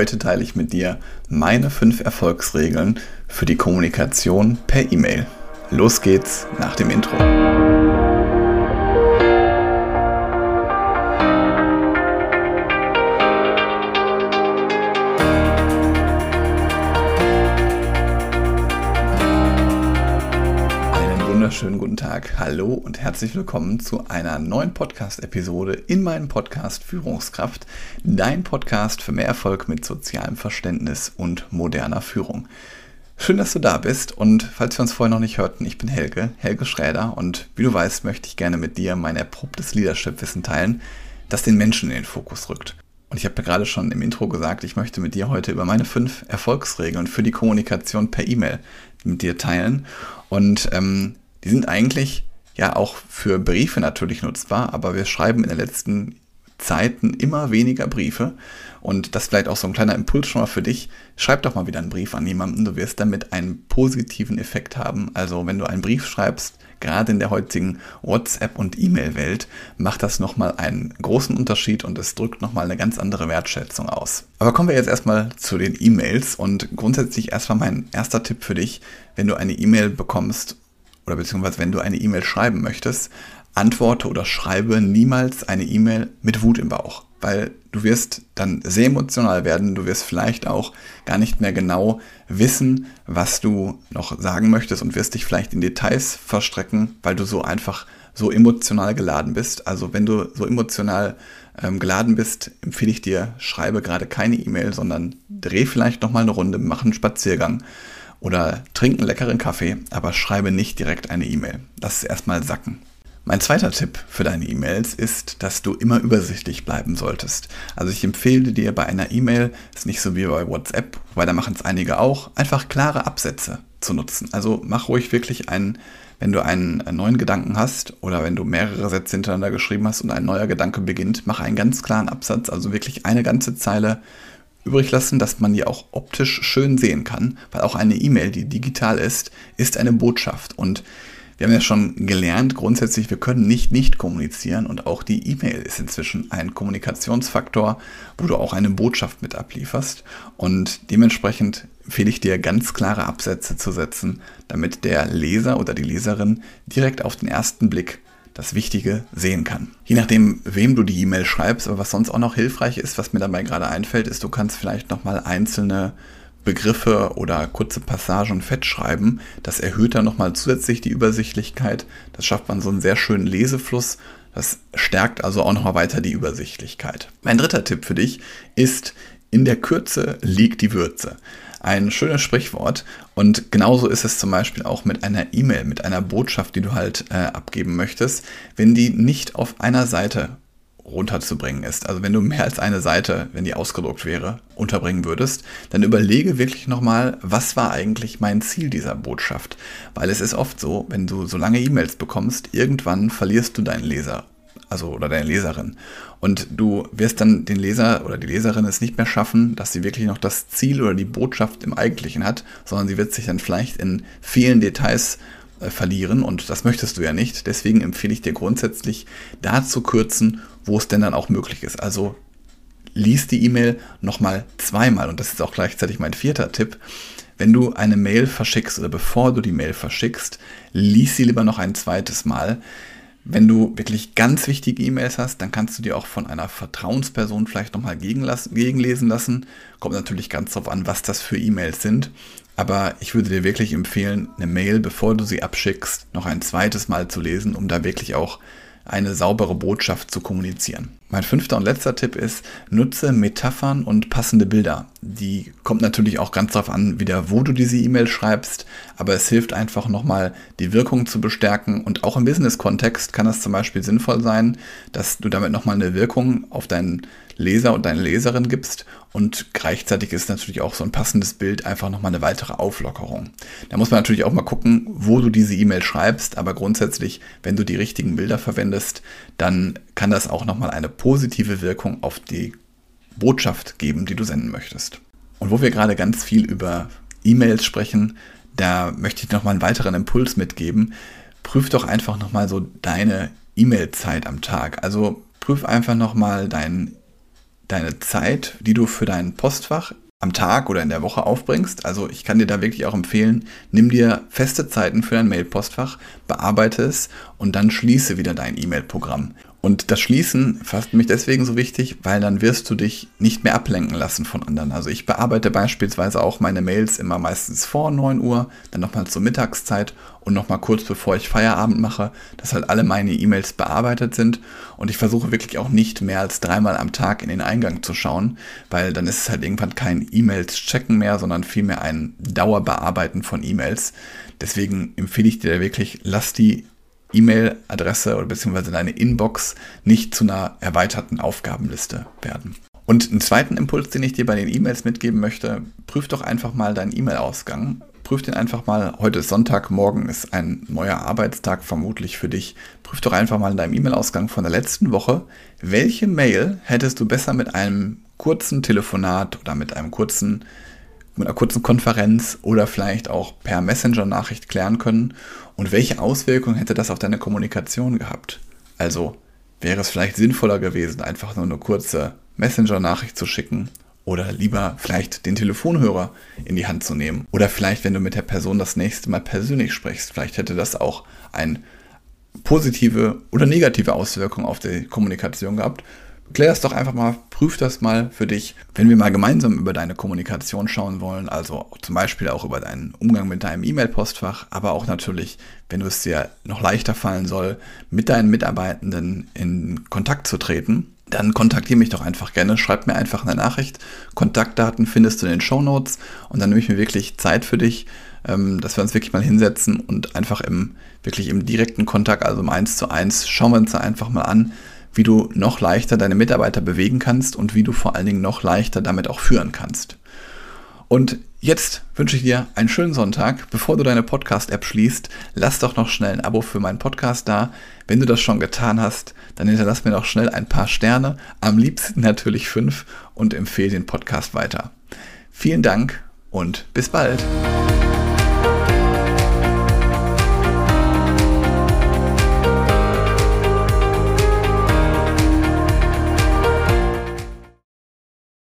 Heute teile ich mit dir meine fünf Erfolgsregeln für die Kommunikation per E-Mail. Los geht's nach dem Intro. Wunderschönen guten Tag. Hallo und herzlich willkommen zu einer neuen Podcast-Episode in meinem Podcast Führungskraft, dein Podcast für mehr Erfolg mit sozialem Verständnis und moderner Führung. Schön, dass du da bist und falls wir uns vorher noch nicht hörten, ich bin Helge, Helge Schräder und wie du weißt, möchte ich gerne mit dir mein erprobtes Leadership-Wissen teilen, das den Menschen in den Fokus rückt. Und ich habe gerade schon im Intro gesagt, ich möchte mit dir heute über meine fünf Erfolgsregeln für die Kommunikation per E-Mail mit dir teilen. Und ähm, die sind eigentlich ja auch für Briefe natürlich nutzbar, aber wir schreiben in den letzten Zeiten immer weniger Briefe. Und das vielleicht auch so ein kleiner Impuls schon mal für dich. Schreib doch mal wieder einen Brief an jemanden. Du wirst damit einen positiven Effekt haben. Also wenn du einen Brief schreibst, gerade in der heutigen WhatsApp- und E-Mail-Welt, macht das nochmal einen großen Unterschied und es drückt nochmal eine ganz andere Wertschätzung aus. Aber kommen wir jetzt erstmal zu den E-Mails und grundsätzlich erstmal mein erster Tipp für dich, wenn du eine E-Mail bekommst oder beziehungsweise wenn du eine E-Mail schreiben möchtest, antworte oder schreibe niemals eine E-Mail mit Wut im Bauch, weil du wirst dann sehr emotional werden, du wirst vielleicht auch gar nicht mehr genau wissen, was du noch sagen möchtest und wirst dich vielleicht in Details verstrecken, weil du so einfach so emotional geladen bist. Also wenn du so emotional ähm, geladen bist, empfehle ich dir, schreibe gerade keine E-Mail, sondern dreh vielleicht noch mal eine Runde, mach einen Spaziergang oder trink einen leckeren Kaffee, aber schreibe nicht direkt eine E-Mail. Das ist erstmal sacken. Mein zweiter Tipp für deine E-Mails ist, dass du immer übersichtlich bleiben solltest. Also ich empfehle dir bei einer E-Mail, ist nicht so wie bei WhatsApp, weil da machen es einige auch, einfach klare Absätze zu nutzen. Also mach ruhig wirklich einen, wenn du einen neuen Gedanken hast oder wenn du mehrere Sätze hintereinander geschrieben hast und ein neuer Gedanke beginnt, mach einen ganz klaren Absatz, also wirklich eine ganze Zeile übrig lassen, dass man die auch optisch schön sehen kann, weil auch eine E-Mail, die digital ist, ist eine Botschaft. Und wir haben ja schon gelernt, grundsätzlich, wir können nicht nicht kommunizieren und auch die E-Mail ist inzwischen ein Kommunikationsfaktor, wo du auch eine Botschaft mit ablieferst. Und dementsprechend empfehle ich dir ganz klare Absätze zu setzen, damit der Leser oder die Leserin direkt auf den ersten Blick das Wichtige sehen kann. Je nachdem, wem du die E-Mail schreibst, aber was sonst auch noch hilfreich ist, was mir dabei gerade einfällt, ist, du kannst vielleicht nochmal einzelne Begriffe oder kurze Passagen fett schreiben. Das erhöht dann nochmal zusätzlich die Übersichtlichkeit. Das schafft man so einen sehr schönen Lesefluss. Das stärkt also auch nochmal weiter die Übersichtlichkeit. Mein dritter Tipp für dich ist, in der Kürze liegt die Würze ein schönes Sprichwort. Und genauso ist es zum Beispiel auch mit einer E-Mail, mit einer Botschaft, die du halt äh, abgeben möchtest, wenn die nicht auf einer Seite runterzubringen ist. Also wenn du mehr als eine Seite, wenn die ausgedruckt wäre, unterbringen würdest, dann überlege wirklich nochmal, was war eigentlich mein Ziel dieser Botschaft? Weil es ist oft so, wenn du so lange E-Mails bekommst, irgendwann verlierst du deinen Leser also oder deine Leserin. Und du wirst dann den Leser oder die Leserin es nicht mehr schaffen, dass sie wirklich noch das Ziel oder die Botschaft im Eigentlichen hat, sondern sie wird sich dann vielleicht in vielen Details äh, verlieren und das möchtest du ja nicht. Deswegen empfehle ich dir grundsätzlich da zu kürzen, wo es denn dann auch möglich ist. Also lies die E-Mail nochmal zweimal und das ist auch gleichzeitig mein vierter Tipp. Wenn du eine Mail verschickst oder bevor du die Mail verschickst, lies sie lieber noch ein zweites Mal wenn du wirklich ganz wichtige E-Mails hast, dann kannst du dir auch von einer Vertrauensperson vielleicht nochmal gegenlesen lassen. Kommt natürlich ganz drauf an, was das für E-Mails sind. Aber ich würde dir wirklich empfehlen, eine Mail, bevor du sie abschickst, noch ein zweites Mal zu lesen, um da wirklich auch eine saubere Botschaft zu kommunizieren. Mein fünfter und letzter Tipp ist, nutze Metaphern und passende Bilder. Die kommt natürlich auch ganz darauf an, wieder wo du diese E-Mail schreibst, aber es hilft einfach nochmal die Wirkung zu bestärken und auch im Business-Kontext kann es zum Beispiel sinnvoll sein, dass du damit nochmal eine Wirkung auf deinen Leser und deine Leserin gibst und gleichzeitig ist natürlich auch so ein passendes Bild einfach nochmal eine weitere Auflockerung. Da muss man natürlich auch mal gucken, wo du diese E-Mail schreibst, aber grundsätzlich, wenn du die richtigen Bilder verwendest, dann kann das auch nochmal eine positive Wirkung auf die Botschaft geben, die du senden möchtest. Und wo wir gerade ganz viel über E-Mails sprechen, da möchte ich nochmal einen weiteren Impuls mitgeben. Prüf doch einfach nochmal so deine E-Mail-Zeit am Tag. Also prüf einfach nochmal deinen deine Zeit, die du für dein Postfach am Tag oder in der Woche aufbringst. Also ich kann dir da wirklich auch empfehlen, nimm dir feste Zeiten für dein Mailpostfach, bearbeite es und dann schließe wieder dein E-Mail-Programm. Und das Schließen fasst mich deswegen so wichtig, weil dann wirst du dich nicht mehr ablenken lassen von anderen. Also ich bearbeite beispielsweise auch meine Mails immer meistens vor 9 Uhr, dann nochmal zur Mittagszeit und nochmal kurz bevor ich Feierabend mache, dass halt alle meine E-Mails bearbeitet sind. Und ich versuche wirklich auch nicht mehr als dreimal am Tag in den Eingang zu schauen, weil dann ist es halt irgendwann kein E-Mails checken mehr, sondern vielmehr ein Dauerbearbeiten von E-Mails. Deswegen empfehle ich dir wirklich, lass die E-Mail-Adresse oder beziehungsweise deine Inbox nicht zu einer erweiterten Aufgabenliste werden. Und einen zweiten Impuls, den ich dir bei den E-Mails mitgeben möchte, prüf doch einfach mal deinen E-Mail-Ausgang. Prüf den einfach mal, heute ist Sonntag, morgen ist ein neuer Arbeitstag vermutlich für dich. Prüf doch einfach mal in deinem E-Mail-Ausgang von der letzten Woche, welche Mail hättest du besser mit einem kurzen Telefonat oder mit einem kurzen mit einer kurzen Konferenz oder vielleicht auch per Messenger-Nachricht klären können? Und welche Auswirkungen hätte das auf deine Kommunikation gehabt? Also wäre es vielleicht sinnvoller gewesen, einfach nur eine kurze Messenger-Nachricht zu schicken oder lieber vielleicht den Telefonhörer in die Hand zu nehmen? Oder vielleicht, wenn du mit der Person das nächste Mal persönlich sprichst, vielleicht hätte das auch eine positive oder negative Auswirkung auf die Kommunikation gehabt klär das doch einfach mal, prüf das mal für dich. Wenn wir mal gemeinsam über deine Kommunikation schauen wollen, also zum Beispiel auch über deinen Umgang mit deinem E-Mail-Postfach, aber auch natürlich, wenn du es dir noch leichter fallen soll, mit deinen Mitarbeitenden in Kontakt zu treten, dann kontaktiere mich doch einfach gerne, schreib mir einfach eine Nachricht. Kontaktdaten findest du in den Show Notes und dann nehme ich mir wirklich Zeit für dich, ähm, dass wir uns wirklich mal hinsetzen und einfach im wirklich im direkten Kontakt, also im 1 zu 1, schauen wir uns da einfach mal an, wie du noch leichter deine Mitarbeiter bewegen kannst und wie du vor allen Dingen noch leichter damit auch führen kannst. Und jetzt wünsche ich dir einen schönen Sonntag. Bevor du deine Podcast-App schließt, lass doch noch schnell ein Abo für meinen Podcast da. Wenn du das schon getan hast, dann hinterlass mir doch schnell ein paar Sterne, am liebsten natürlich fünf und empfehle den Podcast weiter. Vielen Dank und bis bald.